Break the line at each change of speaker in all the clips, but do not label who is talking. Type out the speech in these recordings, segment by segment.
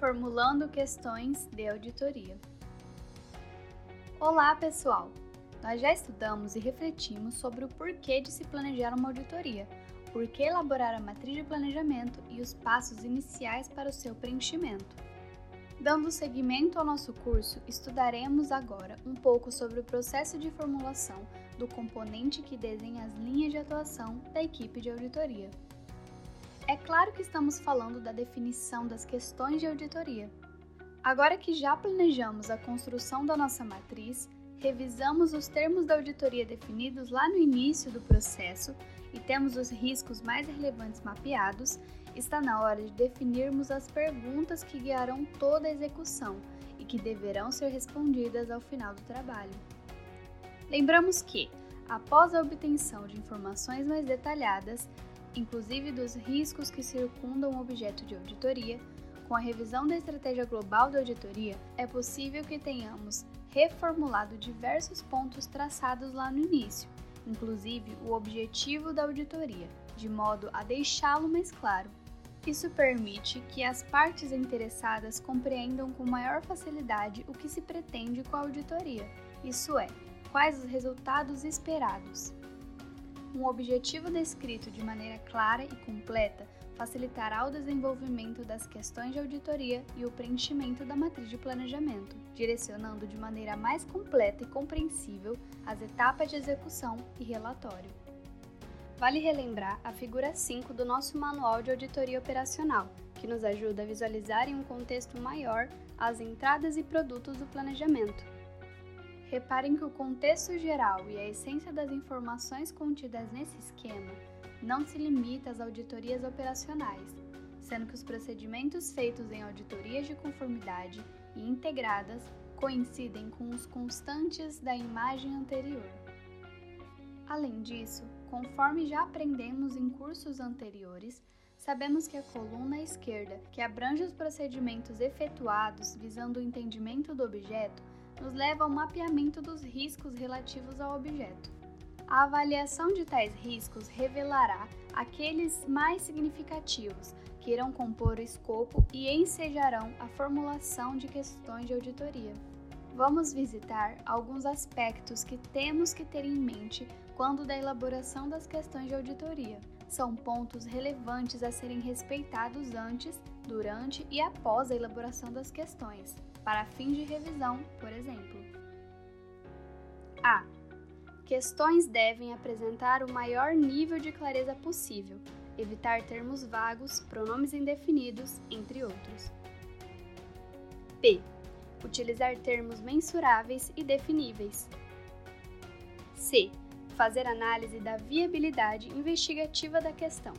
Formulando questões de auditoria. Olá, pessoal! Nós já estudamos e refletimos sobre o porquê de se planejar uma auditoria, por que elaborar a matriz de planejamento e os passos iniciais para o seu preenchimento. Dando seguimento ao nosso curso, estudaremos agora um pouco sobre o processo de formulação do componente que desenha as linhas de atuação da equipe de auditoria. É claro que estamos falando da definição das questões de auditoria. Agora que já planejamos a construção da nossa matriz, revisamos os termos da auditoria definidos lá no início do processo e temos os riscos mais relevantes mapeados, está na hora de definirmos as perguntas que guiarão toda a execução e que deverão ser respondidas ao final do trabalho. Lembramos que, após a obtenção de informações mais detalhadas, inclusive dos riscos que circundam o objeto de auditoria, com a revisão da estratégia global da auditoria, é possível que tenhamos reformulado diversos pontos traçados lá no início, inclusive o objetivo da auditoria, de modo a deixá-lo mais claro. Isso permite que as partes interessadas compreendam com maior facilidade o que se pretende com a auditoria, isso é, quais os resultados esperados. Um objetivo descrito de maneira clara e completa facilitará o desenvolvimento das questões de auditoria e o preenchimento da matriz de planejamento, direcionando de maneira mais completa e compreensível as etapas de execução e relatório. Vale relembrar a figura 5 do nosso Manual de Auditoria Operacional, que nos ajuda a visualizar em um contexto maior as entradas e produtos do planejamento. Reparem que o contexto geral e a essência das informações contidas nesse esquema não se limita às auditorias operacionais, sendo que os procedimentos feitos em auditorias de conformidade e integradas coincidem com os constantes da imagem anterior. Além disso, conforme já aprendemos em cursos anteriores, sabemos que a coluna esquerda, que abrange os procedimentos efetuados visando o entendimento do objeto, nos leva ao mapeamento dos riscos relativos ao objeto. A avaliação de tais riscos revelará aqueles mais significativos que irão compor o escopo e ensejarão a formulação de questões de auditoria. Vamos visitar alguns aspectos que temos que ter em mente quando da elaboração das questões de auditoria. São pontos relevantes a serem respeitados antes, durante e após a elaboração das questões, para fins de revisão, por exemplo. A. Questões devem apresentar o maior nível de clareza possível, evitar termos vagos, pronomes indefinidos, entre outros. B. Utilizar termos mensuráveis e definíveis. C. Fazer análise da viabilidade investigativa da questão,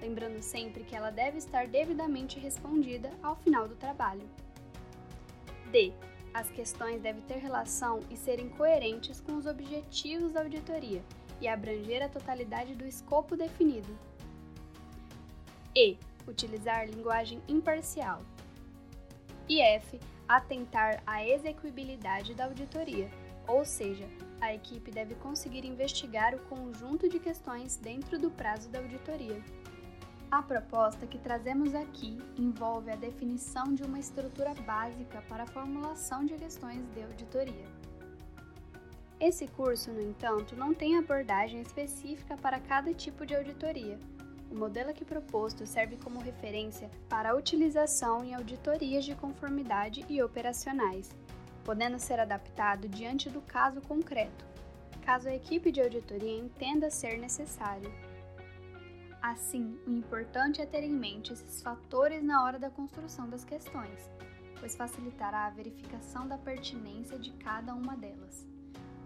lembrando sempre que ela deve estar devidamente respondida ao final do trabalho. D as questões devem ter relação e serem coerentes com os objetivos da auditoria e abranger a totalidade do escopo definido. E. Utilizar linguagem imparcial. E F. Atentar à execuibilidade da auditoria, ou seja, a equipe deve conseguir investigar o conjunto de questões dentro do prazo da auditoria. A proposta que trazemos aqui envolve a definição de uma estrutura básica para a formulação de questões de auditoria. Esse curso, no entanto, não tem abordagem específica para cada tipo de auditoria. O modelo aqui proposto serve como referência para a utilização em auditorias de conformidade e operacionais, podendo ser adaptado diante do caso concreto, caso a equipe de auditoria entenda ser necessário. Assim, o importante é ter em mente esses fatores na hora da construção das questões, pois facilitará a verificação da pertinência de cada uma delas.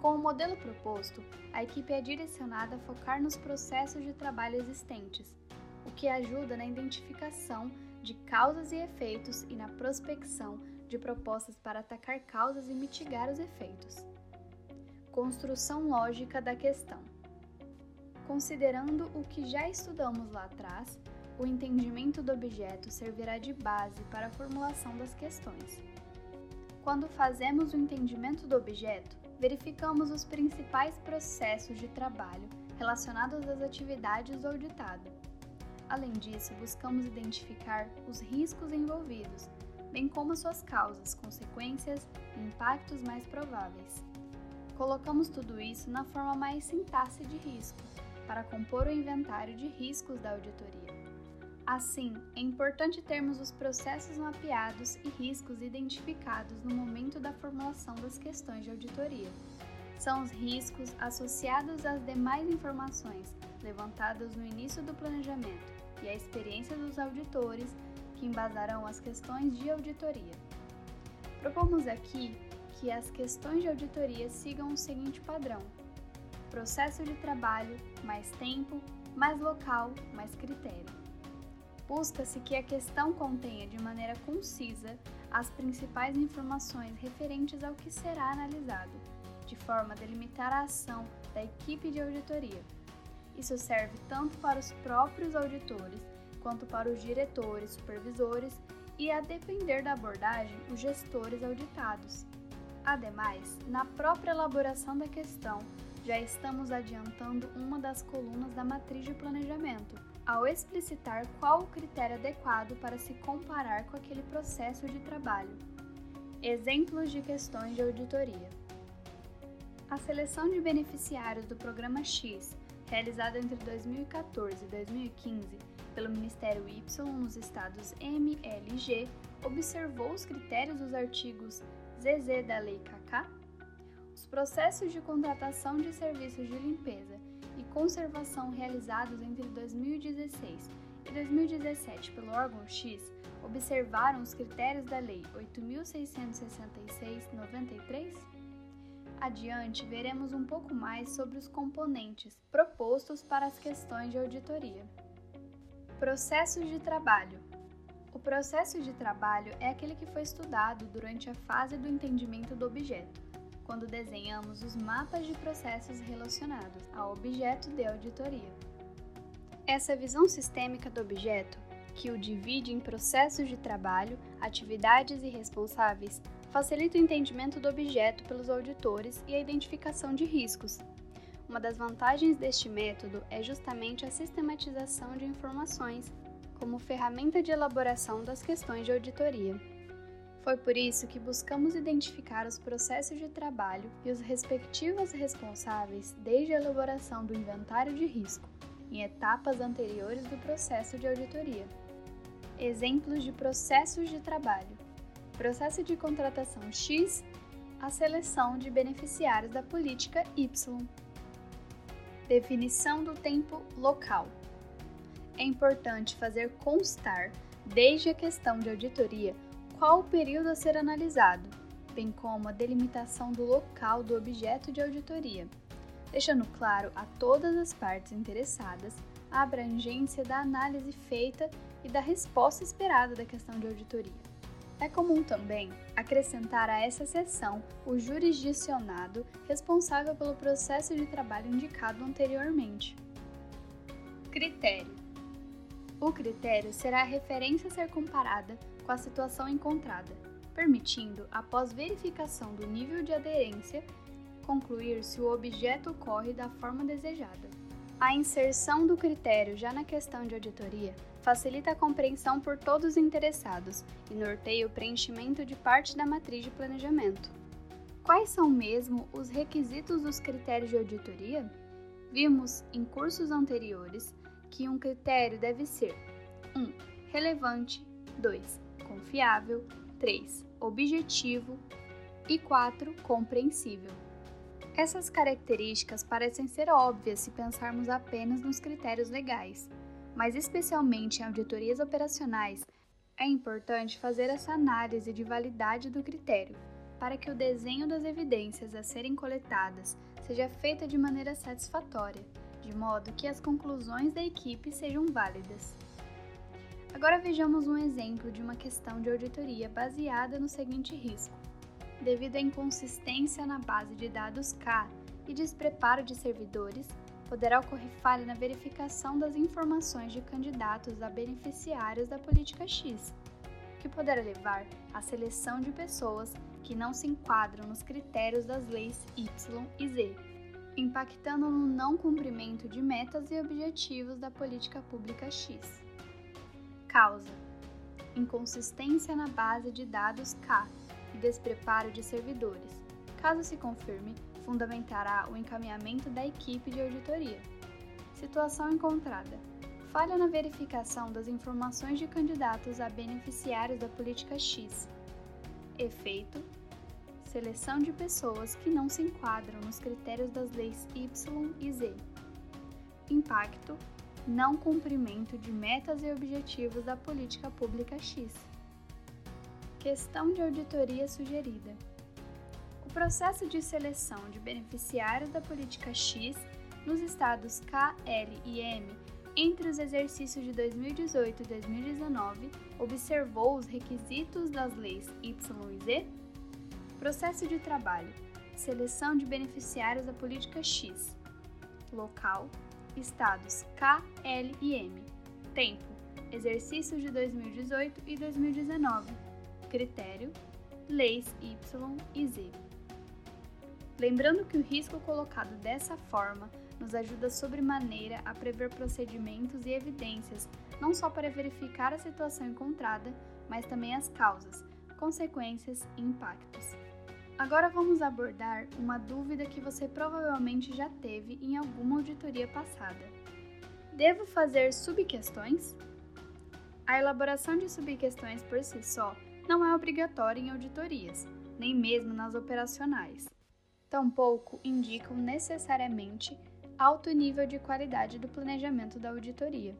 Com o modelo proposto, a equipe é direcionada a focar nos processos de trabalho existentes, o que ajuda na identificação de causas e efeitos e na prospecção de propostas para atacar causas e mitigar os efeitos. Construção lógica da questão. Considerando o que já estudamos lá atrás, o entendimento do objeto servirá de base para a formulação das questões. Quando fazemos o entendimento do objeto, verificamos os principais processos de trabalho relacionados às atividades do auditado. Além disso, buscamos identificar os riscos envolvidos, bem como suas causas, consequências e impactos mais prováveis. Colocamos tudo isso na forma mais sintaxe de risco, para compor o inventário de riscos da auditoria. Assim, é importante termos os processos mapeados e riscos identificados no momento da formulação das questões de auditoria. São os riscos associados às demais informações levantadas no início do planejamento e a experiência dos auditores que embasarão as questões de auditoria. Propomos aqui que as questões de auditoria sigam o seguinte padrão: processo de trabalho, mais tempo, mais local, mais critério. Busca-se que a questão contenha de maneira concisa as principais informações referentes ao que será analisado, de forma a delimitar a ação da equipe de auditoria. Isso serve tanto para os próprios auditores quanto para os diretores, supervisores e, a depender da abordagem, os gestores auditados. Ademais, na própria elaboração da questão, já estamos adiantando uma das colunas da matriz de planejamento, ao explicitar qual o critério adequado para se comparar com aquele processo de trabalho. Exemplos de questões de auditoria: A seleção de beneficiários do Programa X, realizada entre 2014 e 2015, pelo Ministério Y nos estados M, L e G, observou os critérios dos artigos ZZ da Lei KK, os processos de contratação de serviços de limpeza e conservação realizados entre 2016 e 2017 pelo órgão X observaram os critérios da Lei 8.666-93? Adiante, veremos um pouco mais sobre os componentes propostos para as questões de auditoria. Processos de trabalho. O processo de trabalho é aquele que foi estudado durante a fase do entendimento do objeto, quando desenhamos os mapas de processos relacionados ao objeto de auditoria. Essa visão sistêmica do objeto, que o divide em processos de trabalho, atividades e responsáveis, facilita o entendimento do objeto pelos auditores e a identificação de riscos, uma das vantagens deste método é justamente a sistematização de informações como ferramenta de elaboração das questões de auditoria. Foi por isso que buscamos identificar os processos de trabalho e os respectivos responsáveis desde a elaboração do inventário de risco, em etapas anteriores do processo de auditoria. Exemplos de processos de trabalho: processo de contratação X, a seleção de beneficiários da política Y. Definição do tempo local. É importante fazer constar, desde a questão de auditoria, qual o período a ser analisado, bem como a delimitação do local do objeto de auditoria, deixando claro a todas as partes interessadas a abrangência da análise feita e da resposta esperada da questão de auditoria. É comum também acrescentar a essa seção o jurisdicionado responsável pelo processo de trabalho indicado anteriormente. Critério: O critério será a referência a ser comparada com a situação encontrada, permitindo, após verificação do nível de aderência, concluir se o objeto ocorre da forma desejada. A inserção do critério já na questão de auditoria facilita a compreensão por todos os interessados e norteia o preenchimento de parte da matriz de planejamento. Quais são mesmo os requisitos dos critérios de auditoria? Vimos em cursos anteriores que um critério deve ser 1. Um, relevante, 2. Confiável, 3. objetivo e 4. compreensível. Essas características parecem ser óbvias se pensarmos apenas nos critérios legais, mas especialmente em auditorias operacionais, é importante fazer essa análise de validade do critério, para que o desenho das evidências a serem coletadas seja feita de maneira satisfatória, de modo que as conclusões da equipe sejam válidas. Agora vejamos um exemplo de uma questão de auditoria baseada no seguinte risco devido à inconsistência na base de dados K e despreparo de servidores, poderá ocorrer falha na verificação das informações de candidatos a beneficiários da política X, que poderá levar à seleção de pessoas que não se enquadram nos critérios das leis Y e Z, impactando no não cumprimento de metas e objetivos da política pública X. Causa: inconsistência na base de dados K e despreparo de servidores. Caso se confirme, fundamentará o encaminhamento da equipe de auditoria. Situação encontrada: falha na verificação das informações de candidatos a beneficiários da política X. Efeito: seleção de pessoas que não se enquadram nos critérios das leis Y e Z. Impacto: não cumprimento de metas e objetivos da política pública X. Questão de auditoria sugerida. O processo de seleção de beneficiários da política X nos estados K, L e M entre os exercícios de 2018 e 2019 observou os requisitos das leis Y e Z? Processo de trabalho: seleção de beneficiários da política X. Local: estados K, L e M. Tempo: exercícios de 2018 e 2019. Critério: leis Y e Z. Lembrando que o risco colocado dessa forma nos ajuda sobremaneira a prever procedimentos e evidências, não só para verificar a situação encontrada, mas também as causas, consequências e impactos. Agora vamos abordar uma dúvida que você provavelmente já teve em alguma auditoria passada. Devo fazer subquestões? A elaboração de subquestões por si só não é obrigatória em auditorias, nem mesmo nas operacionais. Tampouco indicam necessariamente alto nível de qualidade do planejamento da auditoria.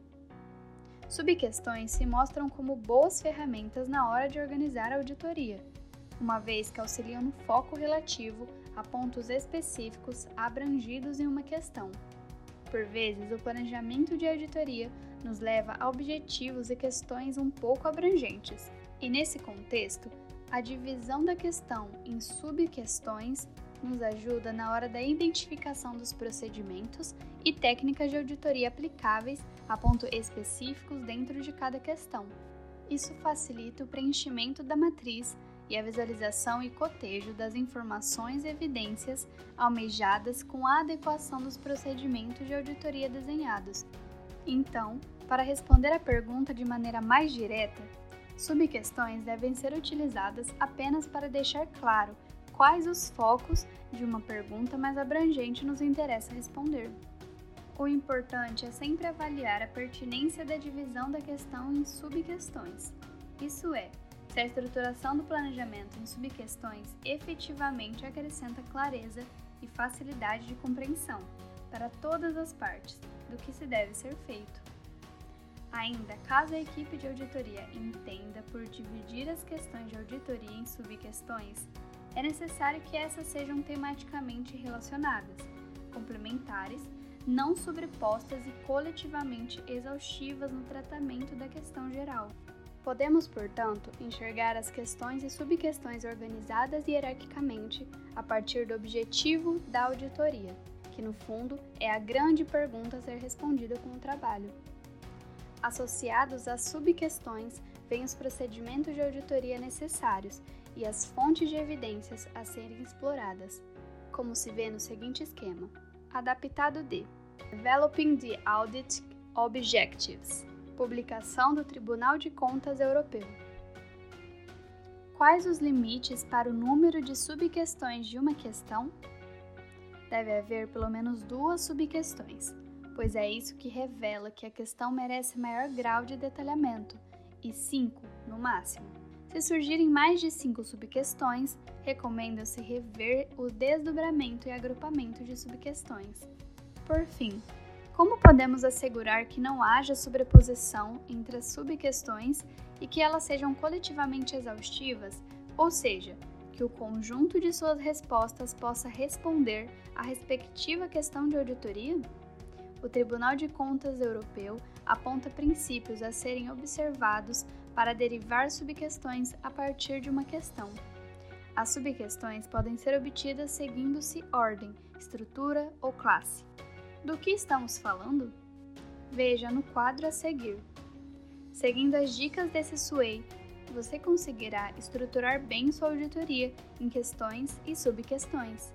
Subquestões se mostram como boas ferramentas na hora de organizar a auditoria uma vez que auxiliam no foco relativo a pontos específicos abrangidos em uma questão. Por vezes, o planejamento de auditoria nos leva a objetivos e questões um pouco abrangentes, e nesse contexto, a divisão da questão em subquestões nos ajuda na hora da identificação dos procedimentos e técnicas de auditoria aplicáveis a pontos específicos dentro de cada questão. Isso facilita o preenchimento da matriz e a visualização e cotejo das informações e evidências almejadas com a adequação dos procedimentos de auditoria desenhados. Então, para responder à pergunta de maneira mais direta, subquestões devem ser utilizadas apenas para deixar claro quais os focos de uma pergunta mais abrangente nos interessa responder. O importante é sempre avaliar a pertinência da divisão da questão em subquestões. Isso é, se a estruturação do planejamento em subquestões efetivamente acrescenta clareza e facilidade de compreensão para todas as partes do que se deve ser feito. Ainda, caso a equipe de auditoria entenda por dividir as questões de auditoria em subquestões, é necessário que essas sejam tematicamente relacionadas, complementares, não sobrepostas e coletivamente exaustivas no tratamento da questão geral. Podemos, portanto, enxergar as questões e subquestões organizadas hierarquicamente a partir do objetivo da auditoria, que no fundo é a grande pergunta a ser respondida com o trabalho. Associados às subquestões vêm os procedimentos de auditoria necessários e as fontes de evidências a serem exploradas, como se vê no seguinte esquema: adaptado de Developing the Audit Objectives publicação do Tribunal de Contas Europeu. Quais os limites para o número de subquestões de uma questão? Deve haver pelo menos duas subquestões, pois é isso que revela que a questão merece maior grau de detalhamento, e cinco no máximo. Se surgirem mais de cinco subquestões, recomenda-se rever o desdobramento e agrupamento de subquestões. Por fim, como podemos assegurar que não haja sobreposição entre as subquestões e que elas sejam coletivamente exaustivas, ou seja, que o conjunto de suas respostas possa responder à respectiva questão de auditoria? O Tribunal de Contas Europeu aponta princípios a serem observados para derivar subquestões a partir de uma questão. As subquestões podem ser obtidas seguindo-se ordem, estrutura ou classe. Do que estamos falando? Veja no quadro a seguir. Seguindo as dicas desse SUEI, você conseguirá estruturar bem sua auditoria em questões e subquestões.